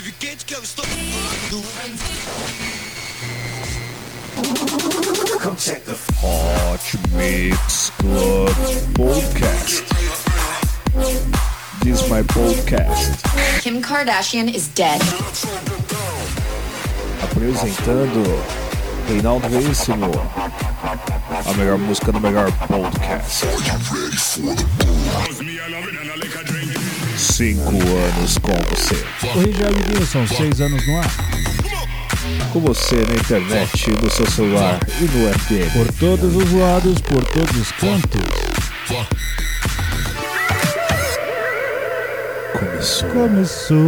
Quente que eu estou. Hot Mix Club Podcast. This is my podcast. Kim Kardashian is dead. Apresentando Reinaldo Veríssimo. A melhor música do melhor podcast. Cinco anos com você. Aí, amiguinho, são seis anos no ar. Com você na internet, no seu celular e no FM. Por todos os lados, por todos os cantos. Começou. Começou!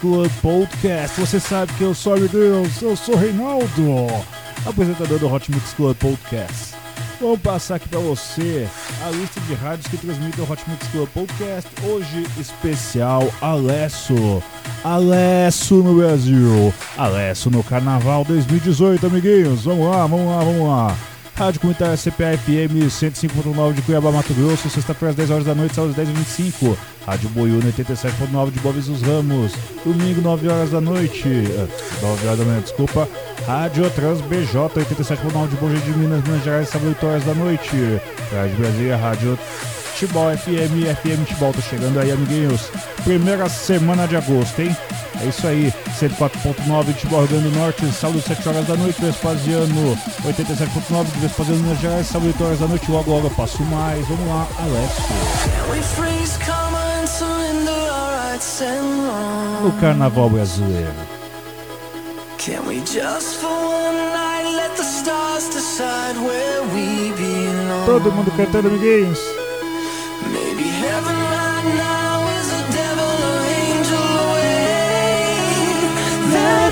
Club Podcast. Você sabe que eu sou, Deus, eu sou Reinaldo, apresentador do Hot Mix Club Podcast. Vamos passar aqui pra você a lista de rádios que transmitem o Hot Mix Club Podcast. Hoje, especial Alesso. Alesso no Brasil. Alesso no Carnaval 2018, amiguinhos. Vamos lá, vamos lá, vamos lá. Rádio Comunitária CPA-FM 105.9 de Cuiabá, Mato Grosso, sexta-feira às 10 horas da noite, sábado às 10h25. Rádio Boiúna 87.9 de Boa dos Ramos, domingo 9 horas da noite, eh, 9 horas da manhã, desculpa. Rádio Trans BJ 87.9 de Bom de Minas, Minas Gerais, sábado 8 horas da noite. Rádio Brasília, Rádio Tibol FM, FM Tibol, tá chegando aí, amiguinhos. Primeira semana de agosto, hein? É isso aí, 104.9 Tibol, Rio Grande do Norte, sábado 7 horas da noite, Vespasiano 87.9 de Vespasiano, Minas Gerais, sábado 8 horas da noite, logo logo eu passo mais. Vamos lá, Alessio. No Carnaval Brasileiro. Can we just for one night let the stars decide where we belong? Todo mundo cantando, amiguinhos.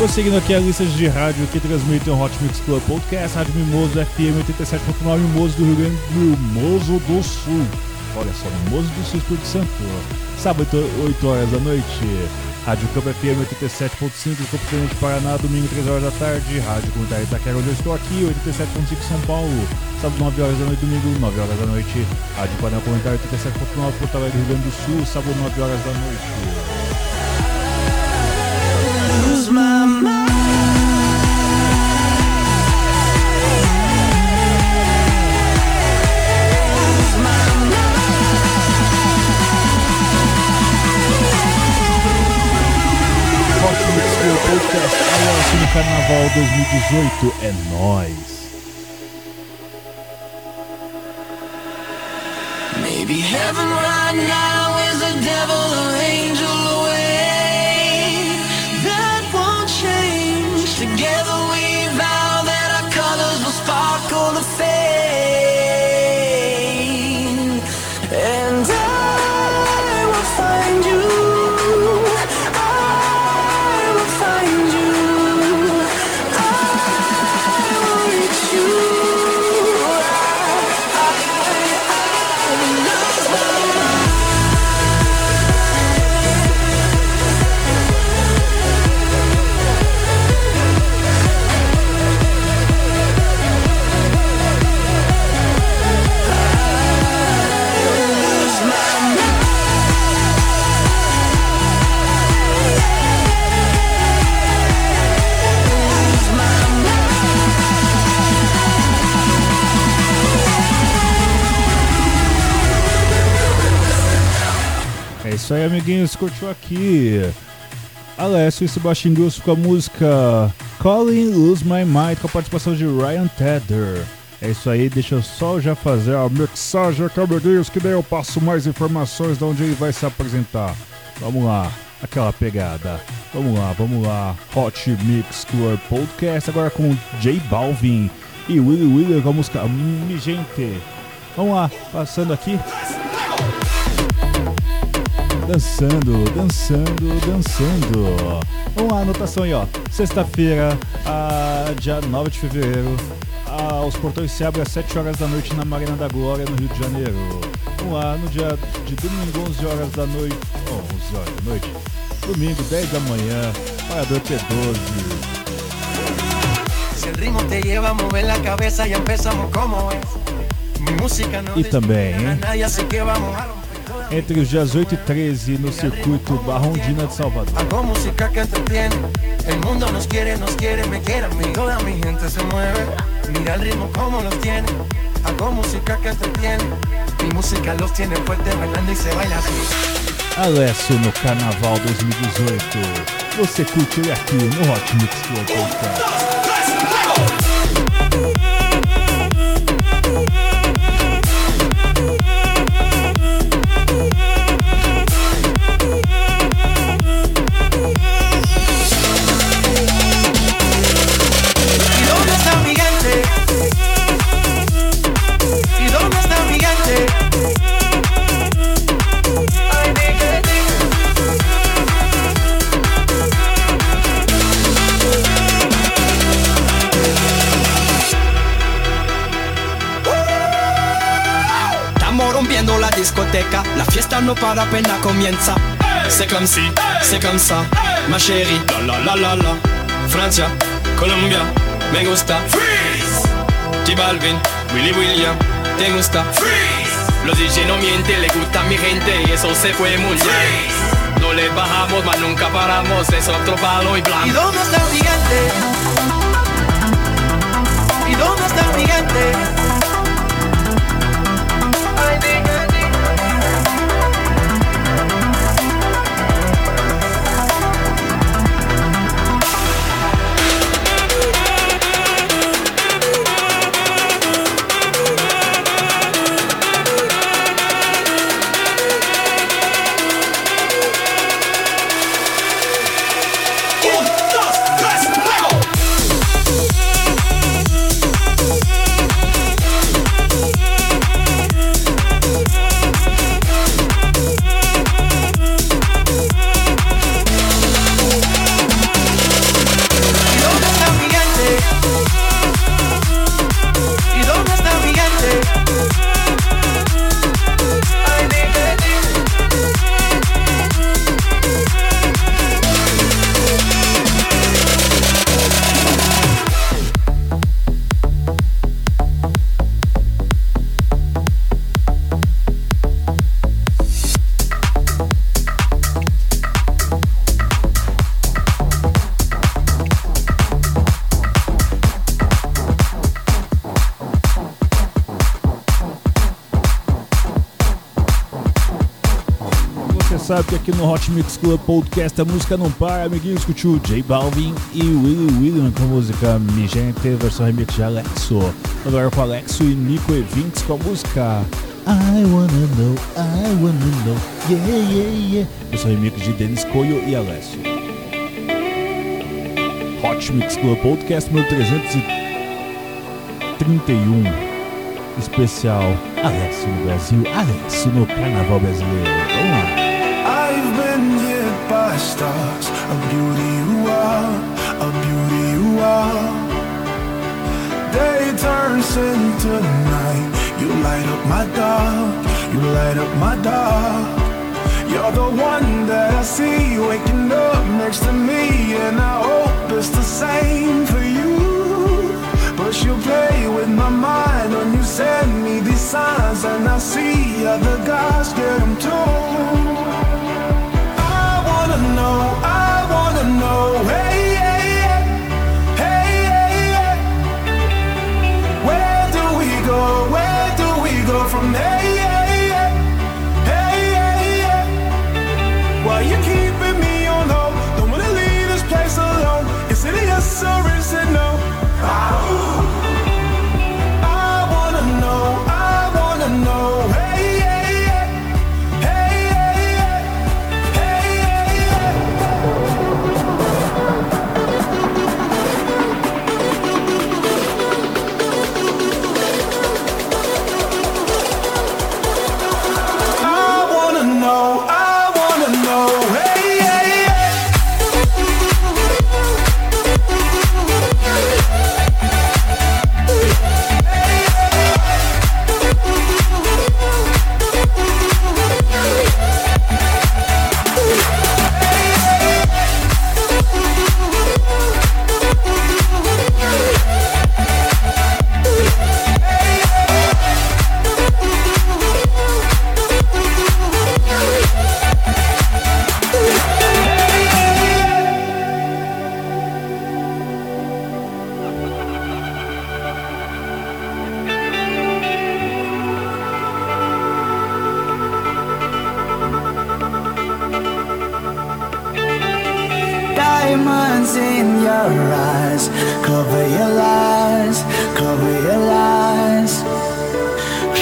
Prosseguindo aqui a lista de rádio que transmitem o Hot Mix Club Podcast, Rádio Mimoso FM 87.9, Mimoso do Rio Grande Mimoso do Sul. Olha só, Mimoso do Sul, Espírito Santo. Sábado, 8 horas da noite. Rádio Campo FM 87.5, Campo Tenente Paraná, domingo, 3 horas da tarde. Rádio Comunitária Itaquera, onde eu estou aqui, 87.5 São Paulo. Sábado, 9 horas da noite, domingo, 9 horas da noite. Rádio Panel Comunitário 87.9, Porto Alegre, Rio Grande do Sul, sábado, 9 horas da noite. Carnaval 2018, é nóis. Maybe heaven right now is a devil or angel Together aí, amiguinhos, curtiu aqui. Alessio e Sebastian Gus com a música Calling Lose My Mind com a participação de Ryan Tedder. É isso aí, deixa eu só já fazer a mixagem aqui, amiguinhos, que daí eu passo mais informações de onde ele vai se apresentar. Vamos lá, aquela pegada. Vamos lá, vamos lá. Hot Mix Club Podcast agora com J Balvin e Willy William com a música Mi Gente. Vamos lá, passando aqui. Dançando, dançando, dançando. Lá, anotação aí, ó. Sexta-feira, ah, dia 9 de fevereiro. ah, os portões se abrem às 7 horas da noite na Marina da Glória, no Rio de Janeiro. Lá, no dia de domingo, 11 horas da noite. Oh, 11 horas da noite. Domingo, 10 da manhã. Parador P12. Si el ritmo Entre os dias 8 e 13 no circuito Barrondina de Salvador. Hago música que entretiene. El mundo nos quiere, nos quiere, me quiere a mí. Toda mi gente se mueve. Mira el ritmo como los tiene. Hago música que entretiene. Mi música los tiene fuerte bailando y se baila así. Alessio no Carnaval 2018. Você curte aqui no Hot Mix Club Podcast. Discoteca, la fiesta no para apenas comienza. C'est comme si, c'est comme ça, ma chérie, la la la la la. Francia, Colombia, me gusta. Freeze. J Balvin, Willy William, te gusta. Freeze. Los DJ no mienten, le gusta a mi gente y eso se fue muy bien. No le bajamos, mas nunca paramos, es otro palo y ¿Y blanco. dónde está mi gente? ¿Y dónde está mi gente? Sabe que aqui no Hot Mix Club Podcast a música não para, amiguinho. Escutiu J Balvin e Willy William com a música Mi Gente, versão remix de Alexo. Agora com Alexo e Nico Events com a música I Wanna Know, I Wanna Know, Yeah, Yeah, Yeah. Versão remix de Denis Coelho e Alessio. Hot Mix Club Podcast número 331. Especial Alexo no Brasil, Alexo no Carnaval Brasileiro. Vamos lá. Stars, a beauty you are, a beauty you are. Day turns into night, you light up my dark, you light up my dark. You're the one that I see waking up next to me, and I hope it's the same for you. But you play with my mind when you send me these signs, and I see other guys get them too. I wanna know. Hey. In your eyes, cover your lies, cover your lies.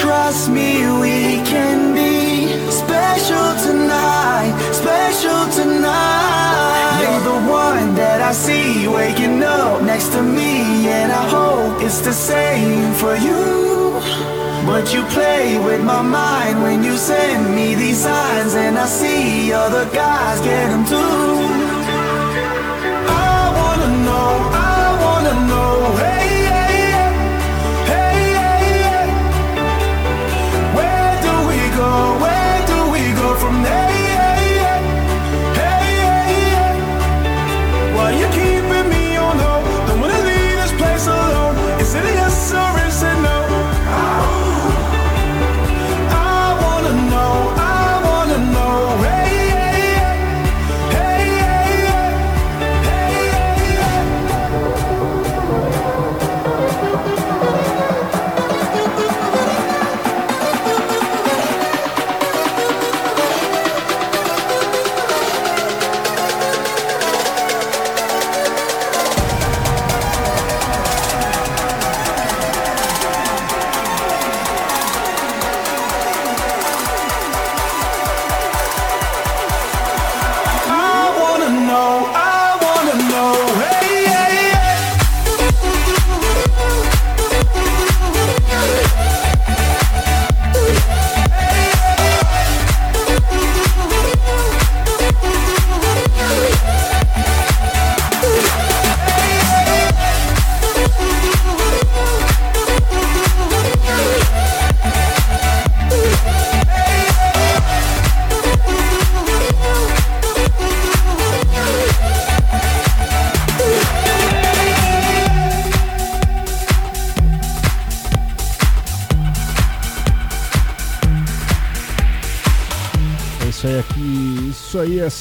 Trust me, we can be special tonight, special tonight. You're the one that I see waking up next to me, and I hope it's the same for you. But you play with my mind when you send me these signs, and I see other guys get them too.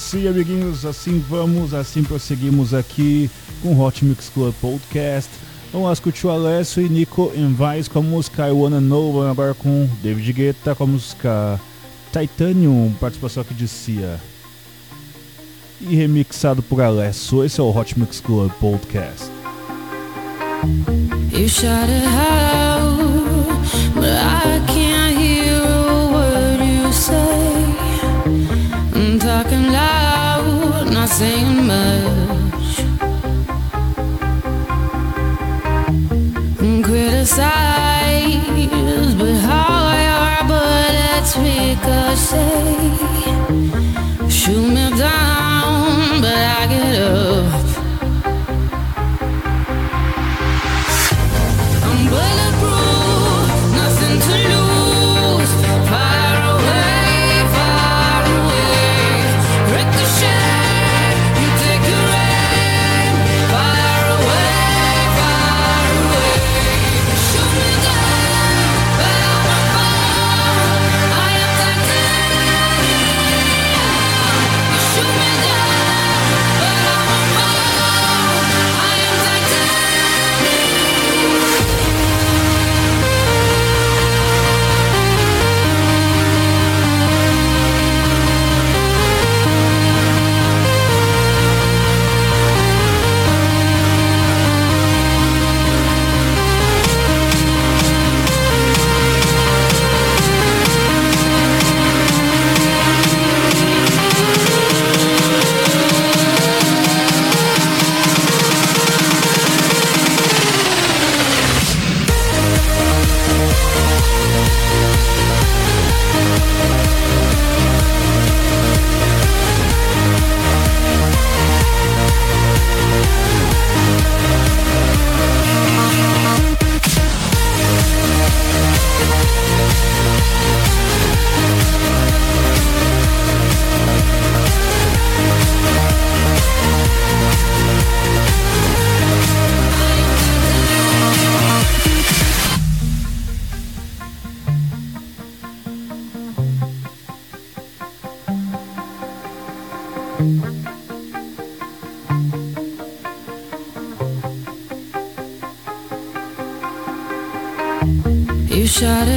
Assim, amiguinhos, assim vamos, assim prosseguimos aqui com o Hot Mix Club Podcast. Vamos lá escutar o Alessio e Nico Envais com a música I Wanna Know, vamos agora com David Guetta com a música Titanium, participação aqui de Cia. E remixado por Alesso. Esse é o Hot Mix Club Podcast. You out, but I can't sing. You shout it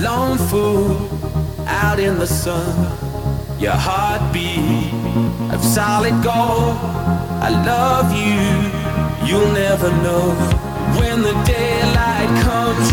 lone fool out in the sun. Your heartbeat of solid gold. I love you, you'll never know. When the daylight comes,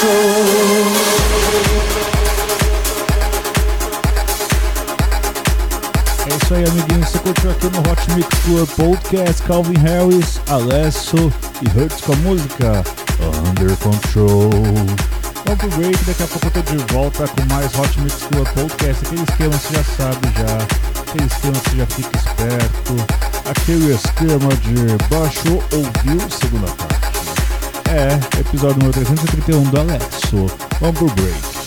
É isso aí, amiguinhos. Você curtiu aqui no Hot Mix Club Podcast Calvin Harris, Alesso e Hurts com a música Under Control. Vamos pro break, daqui a pouco eu tô de volta com mais Hot Mix Club Podcast. Aquele esquema você já sabe já, aquele esquema você já fica esperto, aquele esquema de baixo ouviu segunda parte. É, episódio número 331 do Alexo. Vamos pro break.